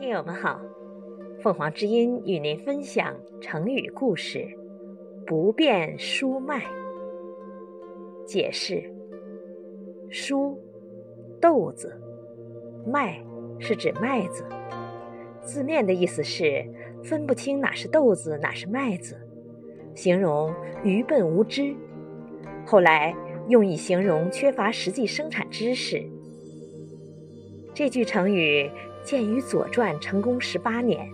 听友们好，凤凰之音与您分享成语故事“不变输麦”。解释：书，豆子；麦是指麦子。字面的意思是分不清哪是豆子，哪是麦子，形容愚笨无知。后来用以形容缺乏实际生产知识。这句成语见于《左传》成公十八年：“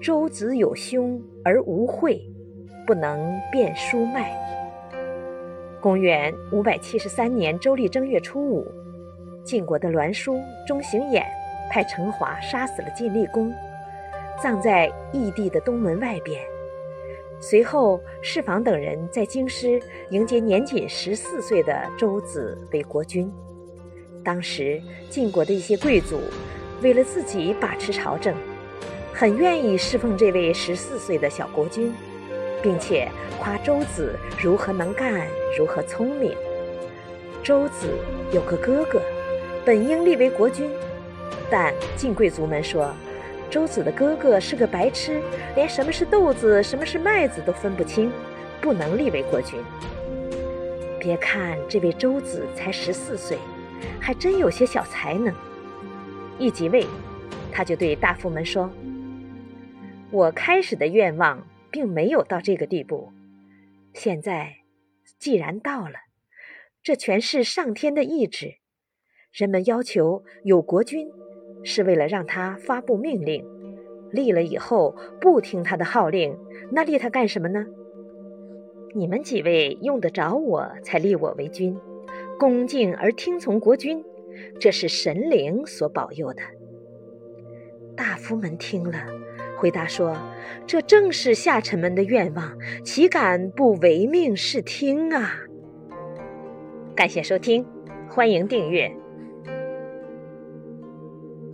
周子有兄而无惠，不能辨书脉。”公元五百七十三年周历正月初五，晋国的栾书钟行衍派陈华杀死了晋厉公，葬在异地的东门外边。随后，释访等人在京师迎接年仅十四岁的周子为国君。当时晋国的一些贵族为了自己把持朝政，很愿意侍奉这位十四岁的小国君，并且夸周子如何能干，如何聪明。周子有个哥哥，本应立为国君，但晋贵族们说。周子的哥哥是个白痴，连什么是豆子、什么是麦子都分不清，不能立为国君。别看这位周子才十四岁，还真有些小才能。一即位，他就对大夫们说：“我开始的愿望并没有到这个地步，现在既然到了，这全是上天的意志。人们要求有国君。”是为了让他发布命令，立了以后不听他的号令，那立他干什么呢？你们几位用得着我才立我为君，恭敬而听从国君，这是神灵所保佑的。大夫们听了，回答说：“这正是下臣们的愿望，岂敢不唯命是听啊？”感谢收听，欢迎订阅。